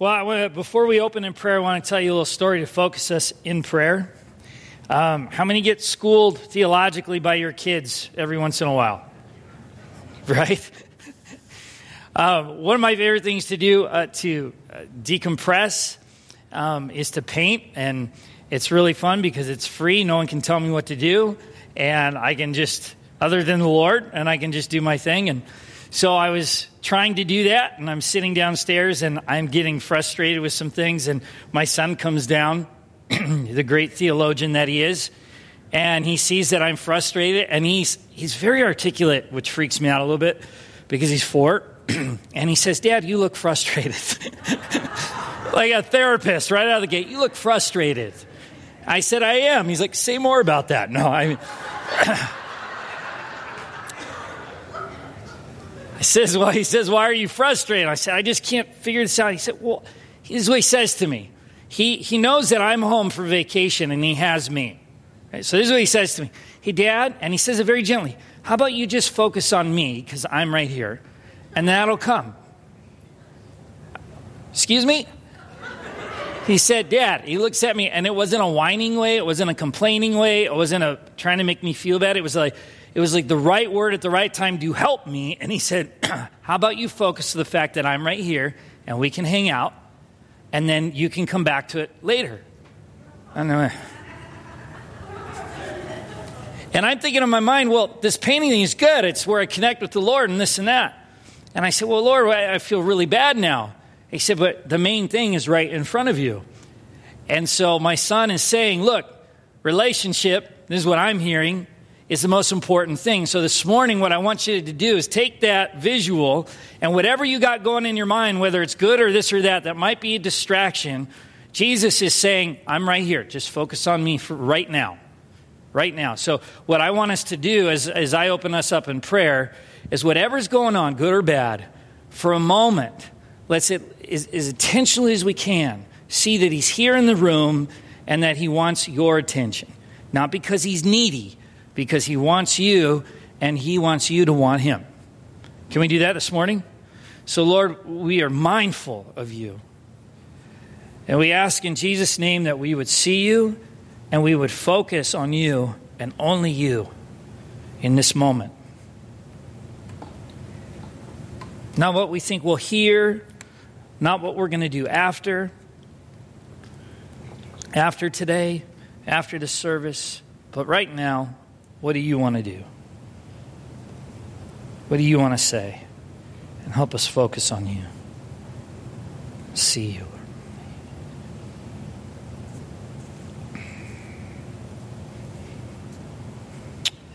Well, wanna, before we open in prayer, I want to tell you a little story to focus us in prayer. Um, how many get schooled theologically by your kids every once in a while? Right? Uh, one of my favorite things to do uh, to uh, decompress um, is to paint, and it's really fun because it's free. No one can tell me what to do, and I can just, other than the Lord, and I can just do my thing. And so I was trying to do that, and I'm sitting downstairs, and I'm getting frustrated with some things, and my son comes down, the great theologian that he is, and he sees that I'm frustrated, and he's he's very articulate, which freaks me out a little bit because he's four. and he says, Dad, you look frustrated. like a therapist right out of the gate. You look frustrated. I said, I am. He's like, say more about that. No, I mean, I says, well, he says, why are you frustrated? I said, I just can't figure this out. He said, well, this is what he says to me. He, he knows that I'm home for vacation and he has me. Right, so this is what he says to me. Hey, Dad, and he says it very gently. How about you just focus on me because I'm right here and that'll come. Excuse me? He said, Dad, he looks at me, and it wasn't a whining way, it wasn't a complaining way, it wasn't a trying to make me feel bad. It was like, it was like the right word at the right time to help me. And he said, How about you focus to the fact that I'm right here and we can hang out, and then you can come back to it later. And I'm thinking in my mind, well, this painting is good. It's where I connect with the Lord and this and that. And I said, Well, Lord, I feel really bad now. He said, But the main thing is right in front of you. And so my son is saying, Look, relationship, this is what I'm hearing, is the most important thing. So this morning, what I want you to do is take that visual and whatever you got going in your mind, whether it's good or this or that, that might be a distraction. Jesus is saying, I'm right here. Just focus on me right now. Right now. So, what I want us to do as, as I open us up in prayer is whatever's going on, good or bad, for a moment, let's as, as intentionally as we can see that he's here in the room and that he wants your attention. Not because he's needy, because he wants you and he wants you to want him. Can we do that this morning? So, Lord, we are mindful of you. And we ask in Jesus' name that we would see you and we would focus on you and only you in this moment. Not what we think we'll hear, not what we're going to do after, after today, after the service, but right now, what do you want to do? What do you want to say? And help us focus on you. See you.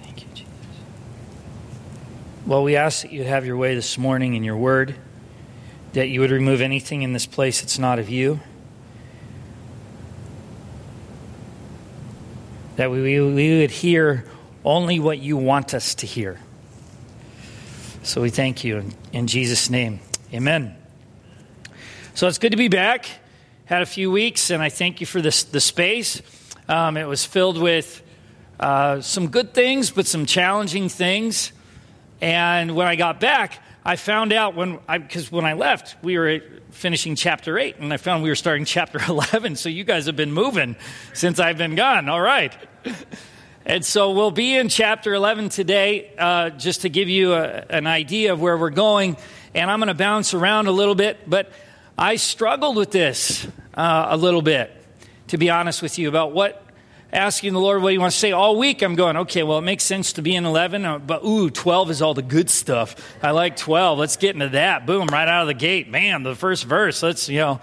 Thank you, Jesus. Well, we ask that you'd have your way this morning in your word, that you would remove anything in this place that's not of you, that we, we would hear only what you want us to hear. So we thank you in, Jesus' name. Amen. So it's good to be back. Had a few weeks, and I thank you for this, the space. Um, it was filled with uh, some good things, but some challenging things. And when I got back, I found out when I, because when I left, we were finishing chapter 8, and I found we were starting chapter 11. So you guys have been moving since I've been gone. All right. And so we'll be in chapter 11 today, uh, just to give you a, an idea of where we're going. And I'm going to bounce around a little bit, but I struggled with this uh, a little bit, to be honest with you, about what asking the Lord what He wants to say all week. I'm going, okay, well, it makes sense to be in 11, uh, but ooh, 12 is all the good stuff. I like 12. Let's get into that. Boom, right out of the gate. Man, the first verse, let's, you know,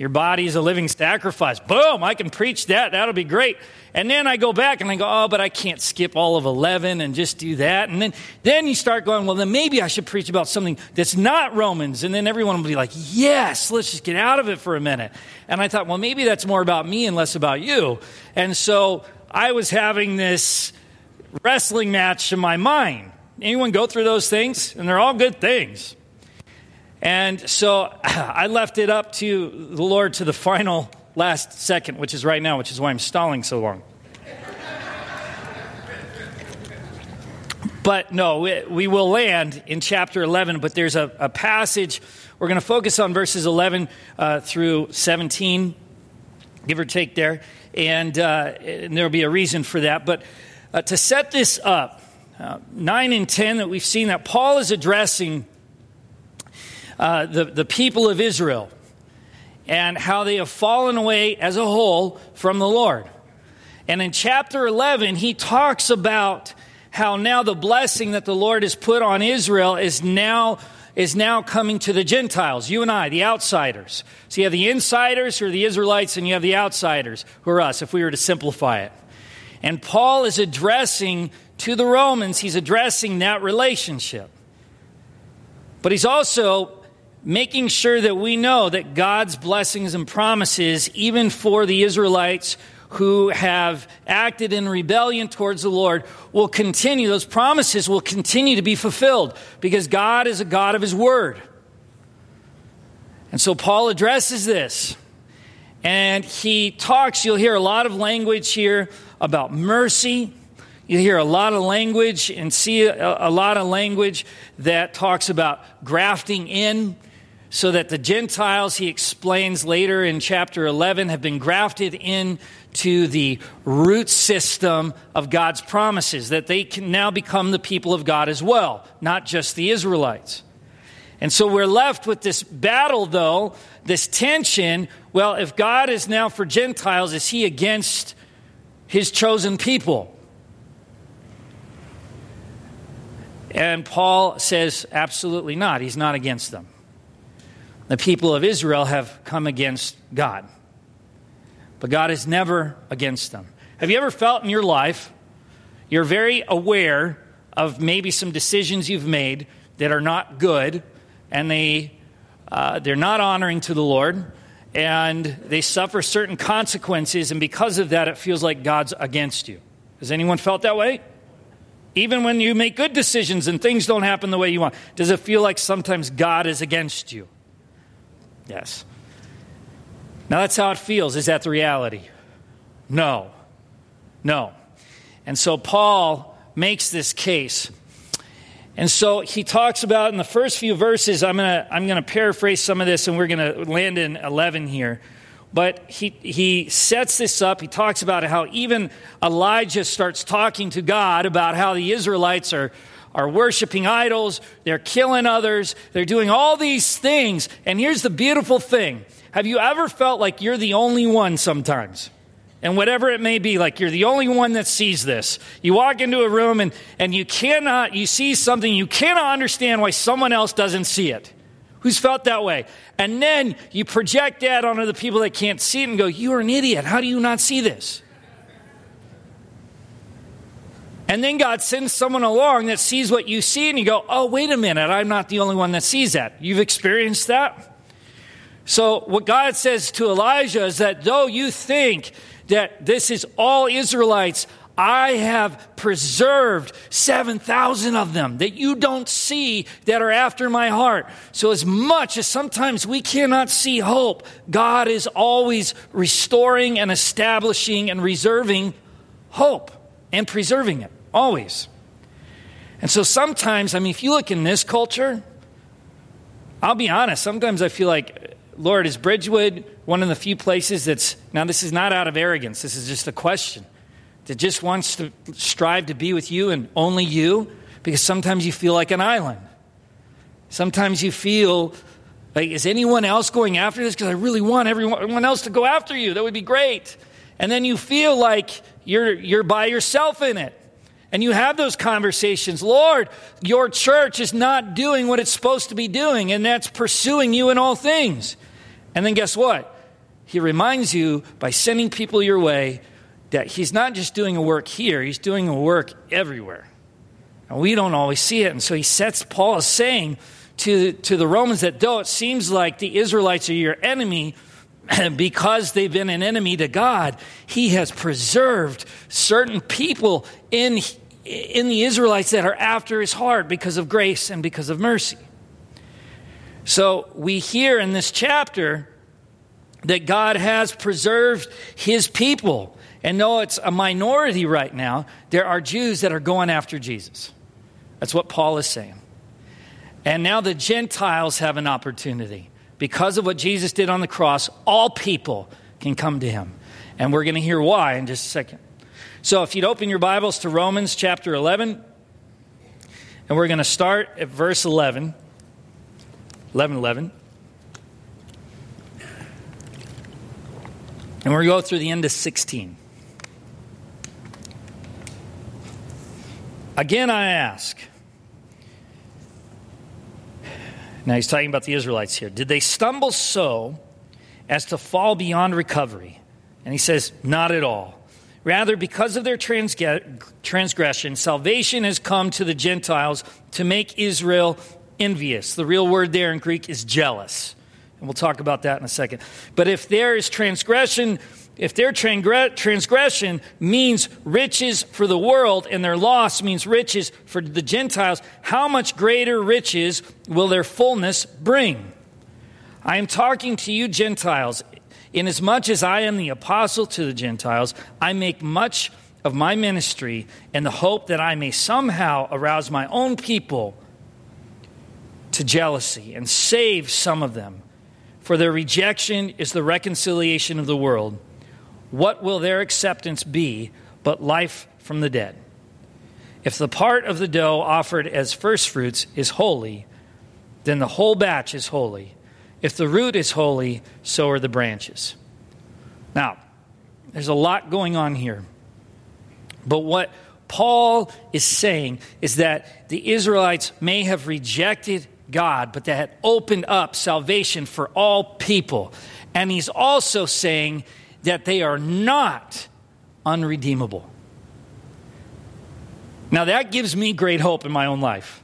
your body is a living sacrifice. Boom, I can preach that. That'll be great. And then I go back and I go, oh, but I can't skip all of 11 and just do that. And then, then you start going, well, then maybe I should preach about something that's not Romans. And then everyone will be like, yes, let's just get out of it for a minute. And I thought, well, maybe that's more about me and less about you. And so I was having this wrestling match in my mind. Anyone go through those things? And they're all good things. And so I left it up to the Lord to the final last second, which is right now, which is why I'm stalling so long. But no, we, we will land in chapter 11, but there's a, a passage. We're going to focus on verses 11 uh, through 17, give or take there. And, uh, and there'll be a reason for that. But uh, to set this up, uh, 9 and 10 that we've seen that Paul is addressing uh, the, the people of Israel and how they have fallen away as a whole from the Lord. And in chapter 11, he talks about how now the blessing that the Lord has put on Israel is now is now coming to the Gentiles, you and I, the outsiders. So you have the insiders who are the Israelites, and you have the outsiders who are us, if we were to simplify it. And Paul is addressing to the Romans, he's addressing that relationship. But he's also making sure that we know that God's blessings and promises, even for the Israelites who have acted in rebellion towards the Lord will continue, those promises will continue to be fulfilled because God is a God of His Word. And so Paul addresses this. And he talks, you'll hear a lot of language here about mercy. You hear a lot of language and see a, a lot of language that talks about grafting in so that the Gentiles, he explains later in chapter 11, have been grafted in to the root system of God's promises, that they can now become the people of God as well, not just the Israelites. And so we're left with this battle, though, this tension. Well, if God is now for Gentiles, is he against his chosen people? And Paul says, absolutely not. He's not against them. The people of Israel have come against God but God is never against them. Have you ever felt in your life you're very aware of maybe some decisions you've made that are not good and they, uh, they're not honoring to the Lord and they suffer certain consequences, and because of that, it feels like God's against you? Has anyone felt that way? Even when you make good decisions and things don't happen the way you want, does it feel like sometimes God is against you? Yes. Now, that's how it feels. Is that the reality? No. No. And so Paul makes this case. And so he talks about in the first few verses, I'm going to I'm to paraphrase some of this and we're going to land in 11 here. But he, he sets this up. He talks about how even Elijah starts talking to God about how the Israelites are, are worshiping idols, they're killing others, they're doing all these things. And here's the beautiful thing have you ever felt like you're the only one sometimes? And whatever it may be, like you're the only one that sees this. You walk into a room and, and you cannot, you see something, you cannot understand why someone else doesn't see it. Who's felt that way? And then you project that onto the people that can't see it and go, You're an idiot. How do you not see this? And then God sends someone along that sees what you see, and you go, Oh, wait a minute, I'm not the only one that sees that. You've experienced that? So, what God says to Elijah is that though you think that this is all Israelites, I have preserved 7,000 of them that you don't see that are after my heart. So, as much as sometimes we cannot see hope, God is always restoring and establishing and reserving hope and preserving it, always. And so, sometimes, I mean, if you look in this culture, I'll be honest, sometimes I feel like Lord, is Bridgewood one of the few places that's, now this is not out of arrogance, this is just a question, that just wants to strive to be with you and only you? Because sometimes you feel like an island. Sometimes you feel like, is anyone else going after this? Because I really want everyone else to go after you. That would be great. And then you feel like you're, you're by yourself in it. And you have those conversations. Lord, your church is not doing what it's supposed to be doing, and that's pursuing you in all things. And then guess what? He reminds you by sending people your way that he's not just doing a work here, he's doing a work everywhere. And we don't always see it. And so he sets, Paul saying to, to the Romans that though it seems like the Israelites are your enemy, because they've been an enemy to God, he has preserved certain people in, in the Israelites that are after his heart because of grace and because of mercy. So we hear in this chapter that God has preserved his people. And though it's a minority right now, there are Jews that are going after Jesus. That's what Paul is saying. And now the Gentiles have an opportunity. Because of what Jesus did on the cross, all people can come to him. And we're going to hear why in just a second. So if you'd open your Bibles to Romans chapter 11, and we're going to start at verse 11. 11 11. And we're going to go through the end of 16. Again, I ask. Now he's talking about the Israelites here. Did they stumble so as to fall beyond recovery? And he says, Not at all. Rather, because of their transgression, salvation has come to the Gentiles to make Israel envious. The real word there in Greek is jealous. And we'll talk about that in a second. But if there is transgression, if their transgression means riches for the world and their loss means riches for the Gentiles, how much greater riches will their fullness bring? I am talking to you, Gentiles. Inasmuch as I am the apostle to the Gentiles, I make much of my ministry in the hope that I may somehow arouse my own people to jealousy and save some of them. For their rejection is the reconciliation of the world. What will their acceptance be but life from the dead? If the part of the dough offered as firstfruits is holy, then the whole batch is holy. If the root is holy, so are the branches. Now, there's a lot going on here. But what Paul is saying is that the Israelites may have rejected God, but that had opened up salvation for all people. And he's also saying that they are not unredeemable. Now, that gives me great hope in my own life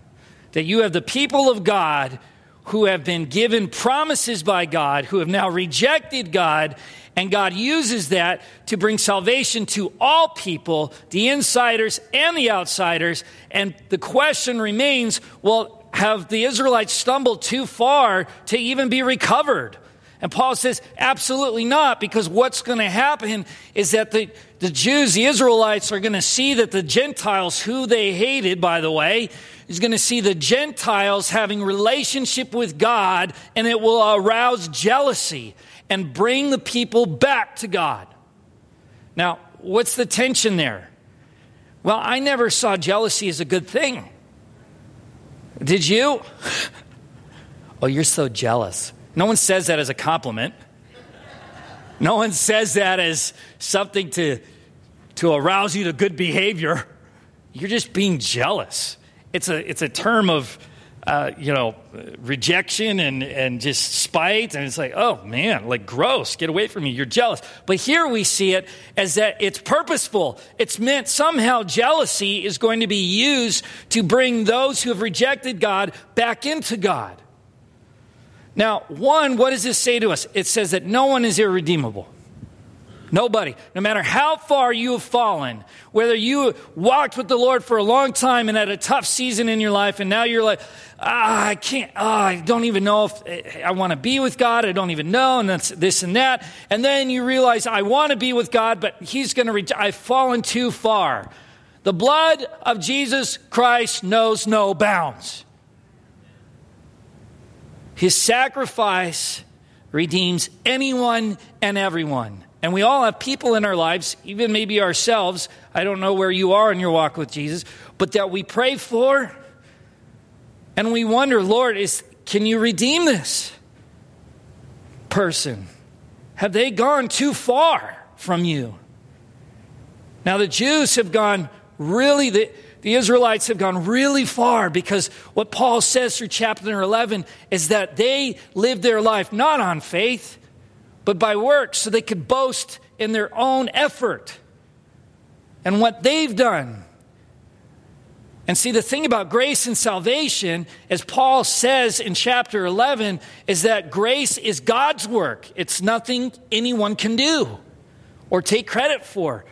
that you have the people of God who have been given promises by God, who have now rejected God, and God uses that to bring salvation to all people, the insiders and the outsiders. And the question remains well, have the Israelites stumbled too far to even be recovered? And Paul says, absolutely not, because what's going to happen is that the, the Jews, the Israelites, are going to see that the Gentiles, who they hated, by the way, is going to see the Gentiles having relationship with God, and it will arouse jealousy and bring the people back to God. Now, what's the tension there? Well, I never saw jealousy as a good thing. Did you? Oh, you're so jealous. No one says that as a compliment. No one says that as something to, to arouse you to good behavior. You're just being jealous. It's a, it's a term of, uh, you know, rejection and, and just spite. And it's like, oh man, like gross, get away from me. You're jealous. But here we see it as that it's purposeful. It's meant somehow jealousy is going to be used to bring those who have rejected God back into God. Now, one, what does this say to us? It says that no one is irredeemable. Nobody. No matter how far you have fallen, whether you walked with the Lord for a long time and had a tough season in your life, and now you're like, ah, I can't, ah, I don't even know if I want to be with God. I don't even know, and that's this and that. And then you realize, I want to be with God, but He's going to, re- I've fallen too far. The blood of Jesus Christ knows no bounds. His sacrifice redeems anyone and everyone. And we all have people in our lives, even maybe ourselves. I don't know where you are in your walk with Jesus, but that we pray for and we wonder, Lord, is can you redeem this person? Have they gone too far from you? Now the Jews have gone really the the Israelites have gone really far because what Paul says through chapter 11 is that they lived their life not on faith, but by works, so they could boast in their own effort and what they've done. And see, the thing about grace and salvation, as Paul says in chapter 11, is that grace is God's work. It's nothing anyone can do or take credit for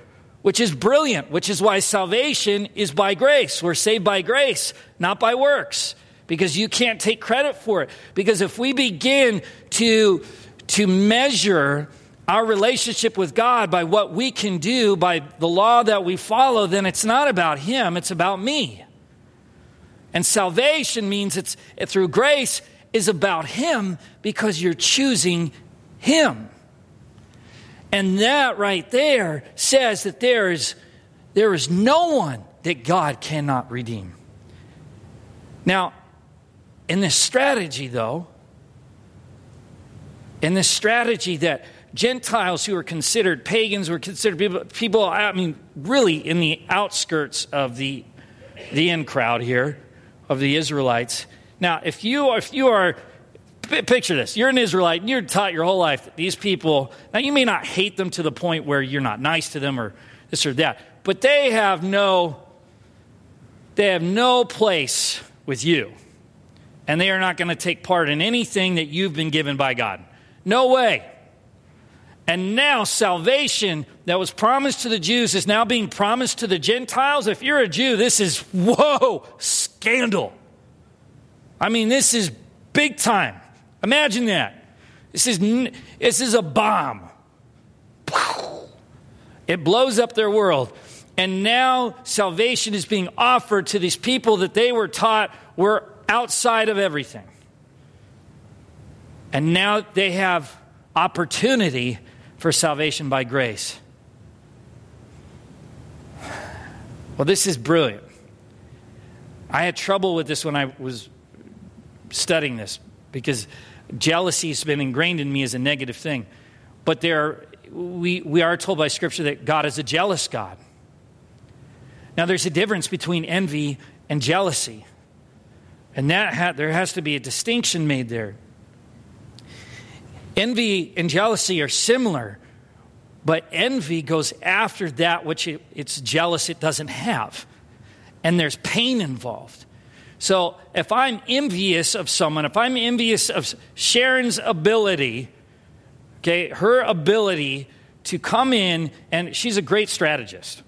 which is brilliant, which is why salvation is by grace. We're saved by grace, not by works, because you can't take credit for it. Because if we begin to, to measure our relationship with God by what we can do, by the law that we follow, then it's not about Him, it's about me. And salvation means it's through grace is about Him because you're choosing Him. And that right there says that there is, there is no one that God cannot redeem. Now, in this strategy, though, in this strategy that Gentiles who are considered pagans were considered people, people, I mean, really in the outskirts of the, the in crowd here, of the Israelites. Now, if you, if you are Picture this. You're an Israelite and you're taught your whole life that these people, now you may not hate them to the point where you're not nice to them or this or that, but they have no, they have no place with you. And they are not going to take part in anything that you've been given by God. No way. And now salvation that was promised to the Jews is now being promised to the Gentiles. If you're a Jew, this is, whoa, scandal. I mean, this is big time. Imagine that. This is, this is a bomb. It blows up their world. And now salvation is being offered to these people that they were taught were outside of everything. And now they have opportunity for salvation by grace. Well, this is brilliant. I had trouble with this when I was studying this because Jealousy has been ingrained in me as a negative thing. But there, we, we are told by Scripture that God is a jealous God. Now, there's a difference between envy and jealousy. And that ha- there has to be a distinction made there. Envy and jealousy are similar, but envy goes after that which it, it's jealous it doesn't have. And there's pain involved. So if I'm envious of someone, if I'm envious of Sharon's ability, okay, her ability to come in, and she's a great strategist.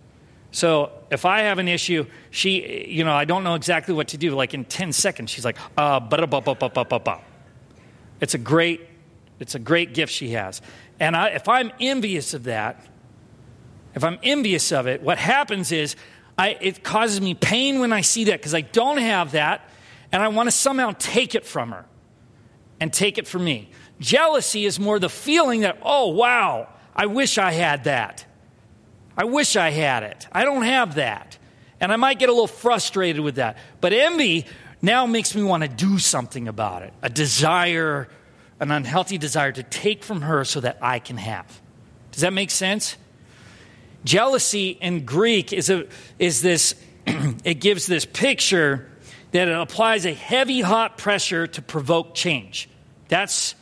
So if I have an issue, she, you know, I don't know exactly what to do. Like in 10 seconds, she's like, uh, It's a great, it's a great gift she has. And I, if I'm envious of that, if I'm envious of it, what happens is I, it causes me pain when I see that because I don't have that, and I want to somehow take it from her and take it from me. Jealousy is more the feeling that, oh, wow, I wish I had that. I wish I had it. I don't have that. And I might get a little frustrated with that. But envy now makes me want to do something about it a desire, an unhealthy desire to take from her so that I can have. Does that make sense? Jealousy in Greek is, a, is this, it gives this picture that it applies a heavy, hot pressure to provoke change. That's,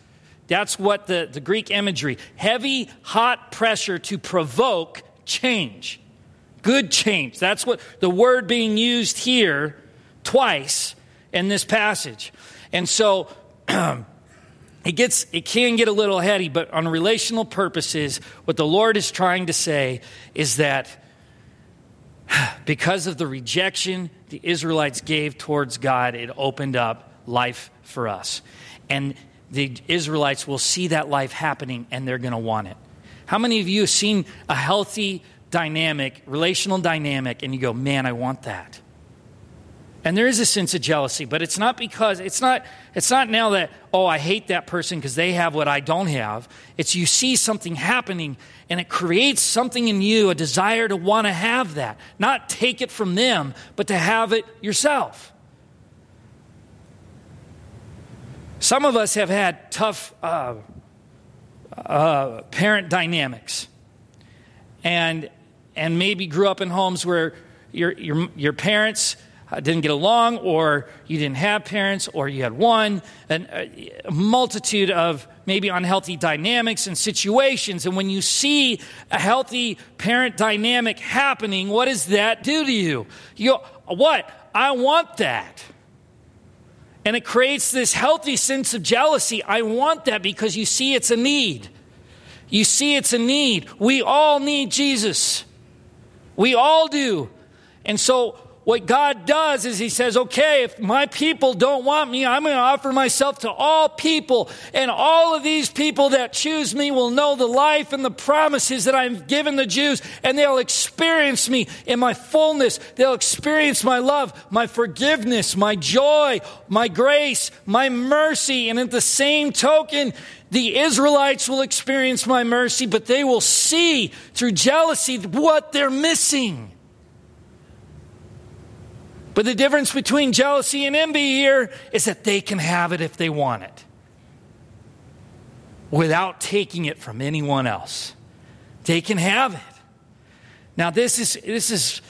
that's what the, the Greek imagery heavy, hot pressure to provoke change. Good change. That's what the word being used here twice in this passage. And so, it gets it can get a little heady but on relational purposes what the lord is trying to say is that because of the rejection the israelites gave towards god it opened up life for us. And the israelites will see that life happening and they're going to want it. How many of you have seen a healthy dynamic relational dynamic and you go man i want that and there is a sense of jealousy, but it's not because it's not it's not now that oh I hate that person because they have what I don't have. It's you see something happening and it creates something in you, a desire to want to have that. Not take it from them, but to have it yourself. Some of us have had tough uh, uh, parent dynamics, and and maybe grew up in homes where your your your parents didn't get along, or you didn't have parents, or you had one, and uh, a multitude of maybe unhealthy dynamics and situations. And when you see a healthy parent dynamic happening, what does that do to you? You what? I want that. And it creates this healthy sense of jealousy. I want that because you see it's a need. You see it's a need. We all need Jesus. We all do. And so what God does is He says, okay, if my people don't want me, I'm going to offer myself to all people. And all of these people that choose me will know the life and the promises that I've given the Jews. And they'll experience me in my fullness. They'll experience my love, my forgiveness, my joy, my grace, my mercy. And at the same token, the Israelites will experience my mercy, but they will see through jealousy what they're missing. But the difference between jealousy and envy here is that they can have it if they want it without taking it from anyone else. They can have it. Now, this is, this is,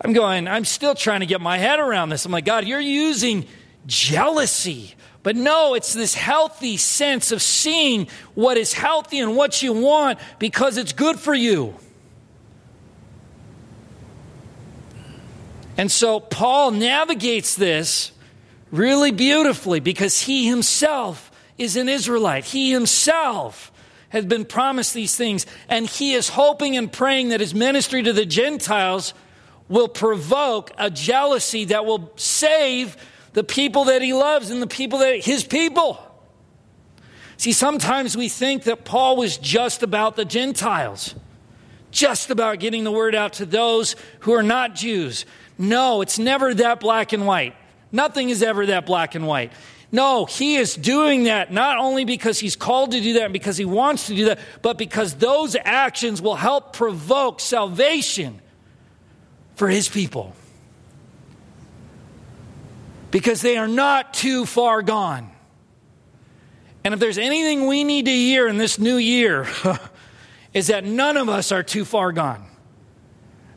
I'm going, I'm still trying to get my head around this. I'm like, God, you're using jealousy. But no, it's this healthy sense of seeing what is healthy and what you want because it's good for you. And so Paul navigates this really beautifully because he himself is an Israelite. He himself has been promised these things, and he is hoping and praying that his ministry to the Gentiles will provoke a jealousy that will save the people that he loves and the people that his people. See, sometimes we think that Paul was just about the Gentiles, just about getting the word out to those who are not Jews. No, it's never that black and white. Nothing is ever that black and white. No, he is doing that not only because he's called to do that and because he wants to do that, but because those actions will help provoke salvation for his people. Because they are not too far gone. And if there's anything we need to hear in this new year, is that none of us are too far gone.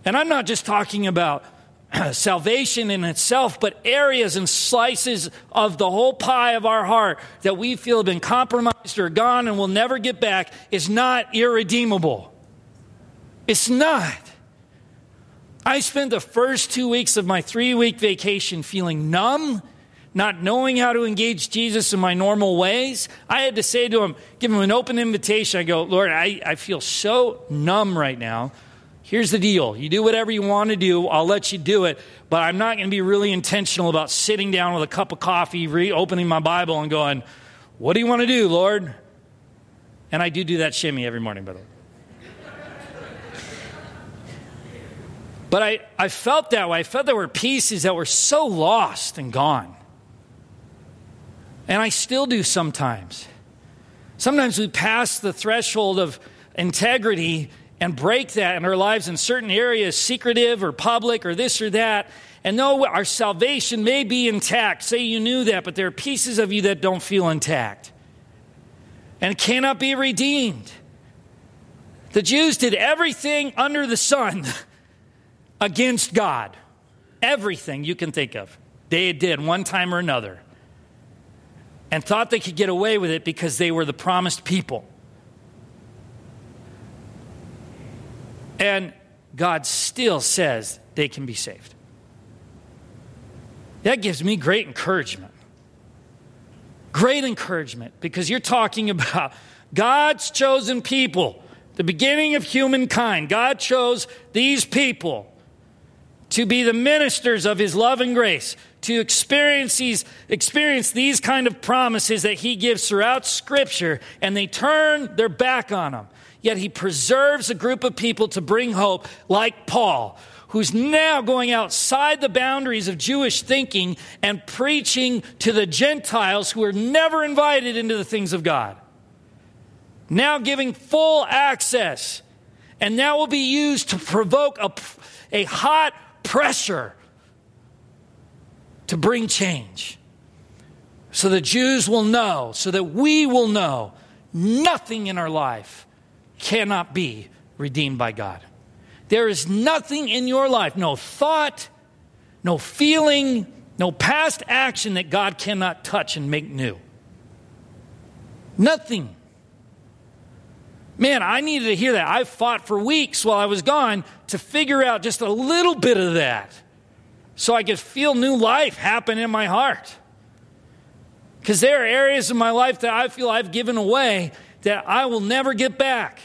And I'm not just talking about salvation in itself, but areas and slices of the whole pie of our heart that we feel have been compromised or gone and will never get back is not irredeemable. It's not. I spent the first two weeks of my three week vacation feeling numb, not knowing how to engage Jesus in my normal ways. I had to say to him, give him an open invitation. I go, Lord, I, I feel so numb right now. Here's the deal. You do whatever you want to do. I'll let you do it. But I'm not going to be really intentional about sitting down with a cup of coffee, reopening my Bible, and going, What do you want to do, Lord? And I do do that shimmy every morning, by the way. but I, I felt that way. I felt there were pieces that were so lost and gone. And I still do sometimes. Sometimes we pass the threshold of integrity and break that in our lives in certain areas, secretive or public or this or that. And though our salvation may be intact, say you knew that, but there are pieces of you that don't feel intact and cannot be redeemed. The Jews did everything under the sun against God. Everything you can think of. They did one time or another. And thought they could get away with it because they were the promised people. And God still says they can be saved. That gives me great encouragement. Great encouragement because you're talking about God's chosen people, the beginning of humankind. God chose these people to be the ministers of his love and grace, to experience these, experience these kind of promises that he gives throughout Scripture, and they turn their back on them yet he preserves a group of people to bring hope, like Paul, who's now going outside the boundaries of Jewish thinking and preaching to the Gentiles who were never invited into the things of God. Now giving full access, and that will be used to provoke a, a hot pressure to bring change. So the Jews will know, so that we will know nothing in our life cannot be redeemed by God. There is nothing in your life, no thought, no feeling, no past action that God cannot touch and make new. Nothing. Man, I needed to hear that. I fought for weeks while I was gone to figure out just a little bit of that so I could feel new life happen in my heart. Because there are areas of my life that I feel I've given away that I will never get back.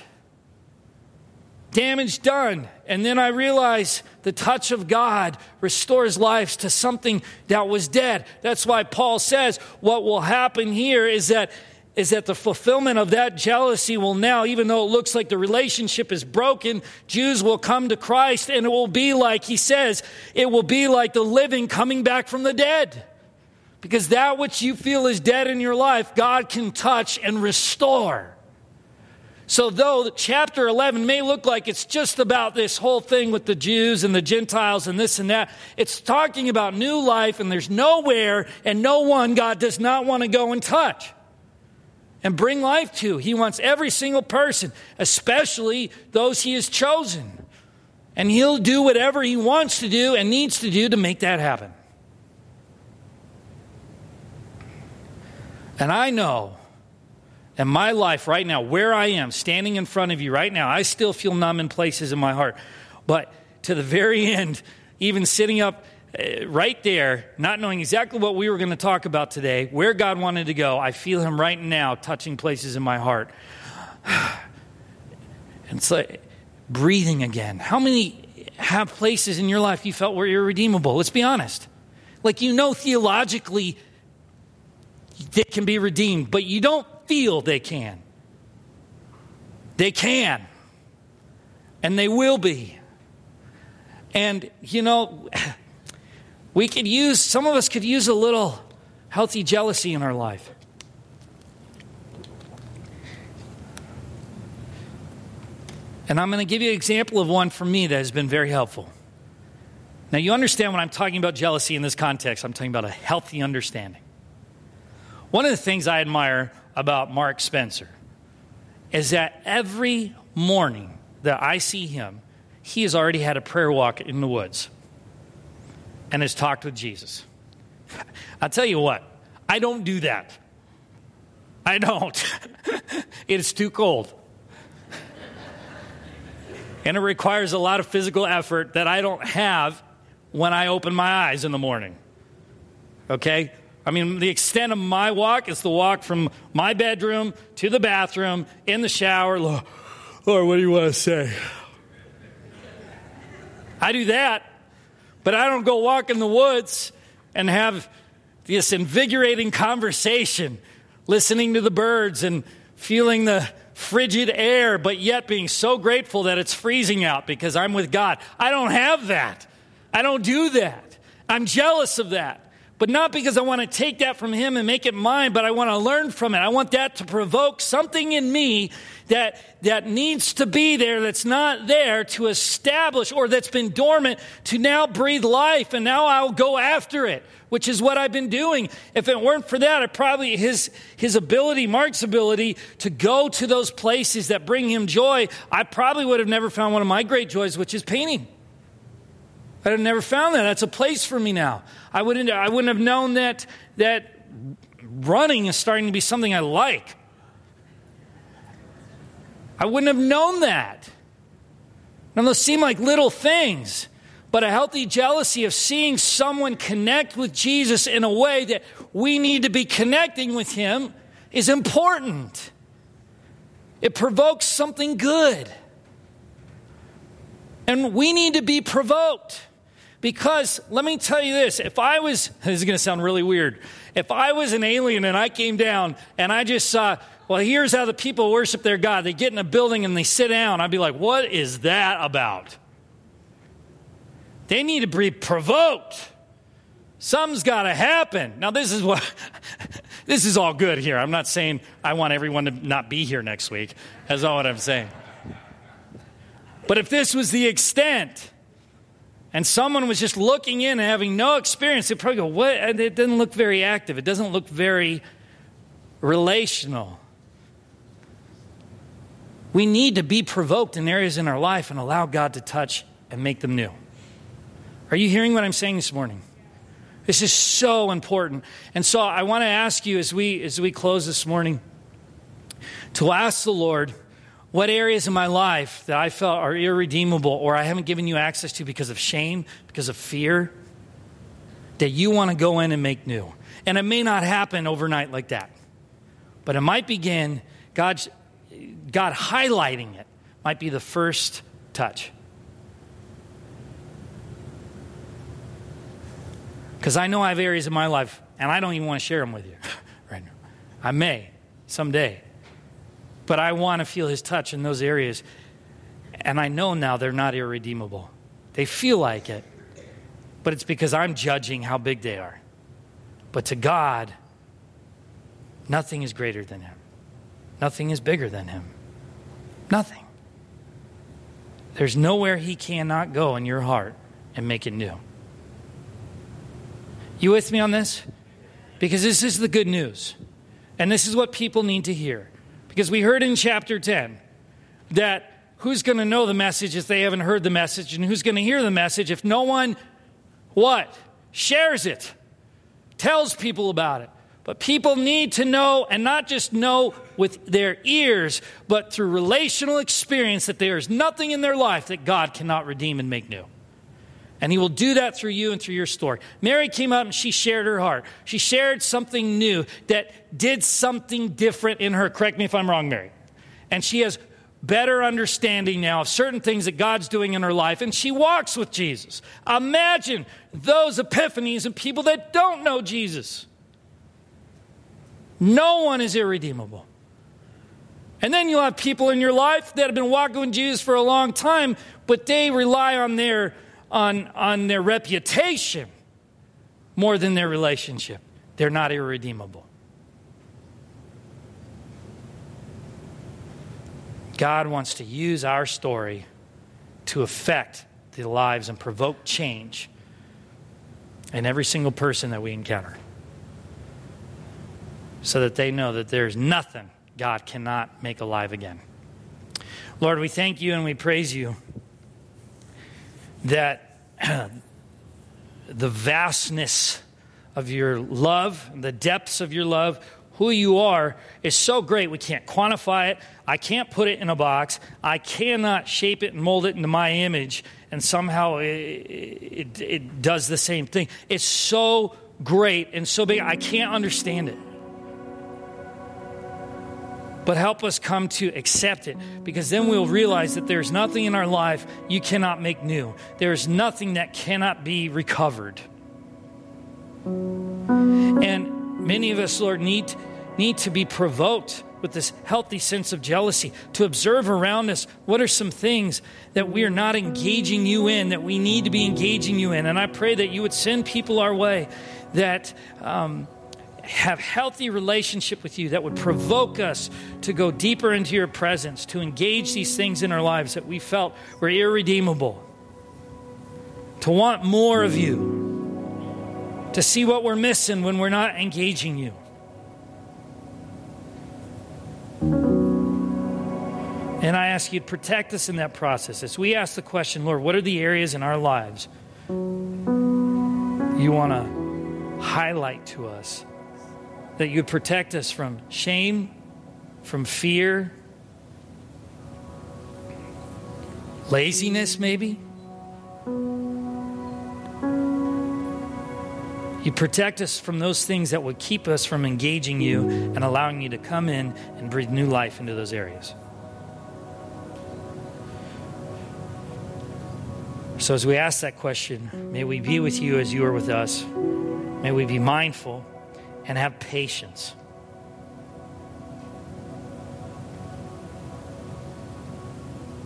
Damage done. And then I realize the touch of God restores lives to something that was dead. That's why Paul says what will happen here is that is that the fulfillment of that jealousy will now, even though it looks like the relationship is broken, Jews will come to Christ and it will be like, he says, it will be like the living coming back from the dead. Because that which you feel is dead in your life, God can touch and restore. So, though chapter 11 may look like it's just about this whole thing with the Jews and the Gentiles and this and that, it's talking about new life, and there's nowhere and no one God does not want to go and touch and bring life to. He wants every single person, especially those he has chosen. And he'll do whatever he wants to do and needs to do to make that happen. And I know in my life right now, where I am, standing in front of you right now, I still feel numb in places in my heart. But to the very end, even sitting up uh, right there, not knowing exactly what we were going to talk about today, where God wanted to go, I feel Him right now touching places in my heart. And it's like breathing again. How many have places in your life you felt were irredeemable? Let's be honest. Like you know theologically they can be redeemed, but you don't feel they can. They can. And they will be. And, you know, we could use, some of us could use a little healthy jealousy in our life. And I'm going to give you an example of one for me that has been very helpful. Now, you understand when I'm talking about jealousy in this context, I'm talking about a healthy understanding. One of the things I admire about Mark Spencer is that every morning that I see him, he has already had a prayer walk in the woods and has talked with Jesus. I'll tell you what, I don't do that. I don't. it's too cold. and it requires a lot of physical effort that I don't have when I open my eyes in the morning. Okay? I mean, the extent of my walk is the walk from my bedroom to the bathroom, in the shower. Lord, what do you want to say? I do that. But I don't go walk in the woods and have this invigorating conversation, listening to the birds and feeling the frigid air, but yet being so grateful that it's freezing out because I'm with God. I don't have that. I don't do that. I'm jealous of that. But not because I want to take that from him and make it mine, but I want to learn from it. I want that to provoke something in me that, that needs to be there, that's not there to establish or that's been dormant to now breathe life. And now I'll go after it, which is what I've been doing. If it weren't for that, I probably, his, his ability, Mark's ability to go to those places that bring him joy, I probably would have never found one of my great joys, which is painting. I'd have never found that. That's a place for me now. I wouldn't, I wouldn't have known that, that running is starting to be something I like. I wouldn't have known that. Now, those seem like little things, but a healthy jealousy of seeing someone connect with Jesus in a way that we need to be connecting with him is important. It provokes something good. And we need to be provoked. Because let me tell you this if I was, this is going to sound really weird. If I was an alien and I came down and I just saw, well, here's how the people worship their God. They get in a building and they sit down. I'd be like, what is that about? They need to be provoked. Something's got to happen. Now, this is what, this is all good here. I'm not saying I want everyone to not be here next week. That's all what I'm saying. But if this was the extent, and someone was just looking in and having no experience, they'd probably go, What? It doesn't look very active. It doesn't look very relational. We need to be provoked in areas in our life and allow God to touch and make them new. Are you hearing what I'm saying this morning? This is so important. And so I want to ask you as we as we close this morning to ask the Lord what areas in my life that I felt are irredeemable or I haven't given you access to because of shame, because of fear, that you want to go in and make new? And it may not happen overnight like that, but it might begin, God's, God highlighting it might be the first touch. Because I know I have areas in my life, and I don't even want to share them with you right now. I may someday. But I want to feel his touch in those areas. And I know now they're not irredeemable. They feel like it, but it's because I'm judging how big they are. But to God, nothing is greater than him, nothing is bigger than him. Nothing. There's nowhere he cannot go in your heart and make it new. You with me on this? Because this is the good news. And this is what people need to hear. Because we heard in chapter 10 that who's going to know the message if they haven't heard the message, and who's going to hear the message if no one, what? Shares it, tells people about it. But people need to know, and not just know with their ears, but through relational experience, that there is nothing in their life that God cannot redeem and make new. And He will do that through you and through your story. Mary came up and she shared her heart. She shared something new that did something different in her. Correct me if I'm wrong, Mary. And she has better understanding now of certain things that God's doing in her life, and she walks with Jesus. Imagine those epiphanies and people that don't know Jesus. No one is irredeemable. And then you'll have people in your life that have been walking with Jesus for a long time, but they rely on their, on, on their reputation more than their relationship. They're not irredeemable. God wants to use our story to affect the lives and provoke change in every single person that we encounter so that they know that there's nothing God cannot make alive again. Lord, we thank you and we praise you that the vastness of your love, the depths of your love, who you are is so great we can't quantify it. I can't put it in a box. I cannot shape it and mold it into my image, and somehow it, it, it does the same thing. It's so great and so big, I can't understand it but help us come to accept it because then we'll realize that there's nothing in our life you cannot make new. There is nothing that cannot be recovered. And many of us, Lord, need, need to be provoked with this healthy sense of jealousy to observe around us what are some things that we are not engaging you in that we need to be engaging you in. And I pray that you would send people our way that. Um, have healthy relationship with you that would provoke us to go deeper into your presence, to engage these things in our lives that we felt were irredeemable, to want more of you, to see what we're missing when we're not engaging you. And I ask you to protect us in that process. As we ask the question, Lord, what are the areas in our lives you want to highlight to us that you protect us from shame, from fear, laziness, maybe. You protect us from those things that would keep us from engaging you and allowing you to come in and breathe new life into those areas. So, as we ask that question, may we be with you as you are with us. May we be mindful and have patience.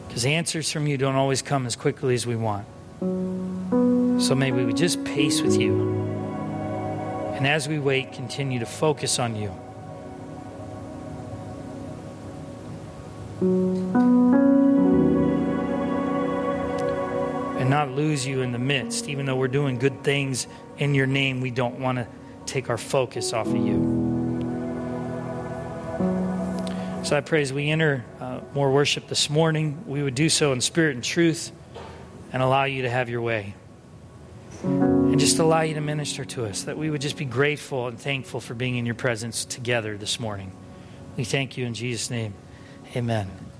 Because answers from you don't always come as quickly as we want. So may we just pace with you. And as we wait, continue to focus on you. And not lose you in the midst. Even though we're doing good things in your name, we don't want to take our focus off of you. So I pray as we enter uh, more worship this morning, we would do so in spirit and truth and allow you to have your way. And just allow you to minister to us, that we would just be grateful and thankful for being in your presence together this morning. We thank you in Jesus' name. Amen.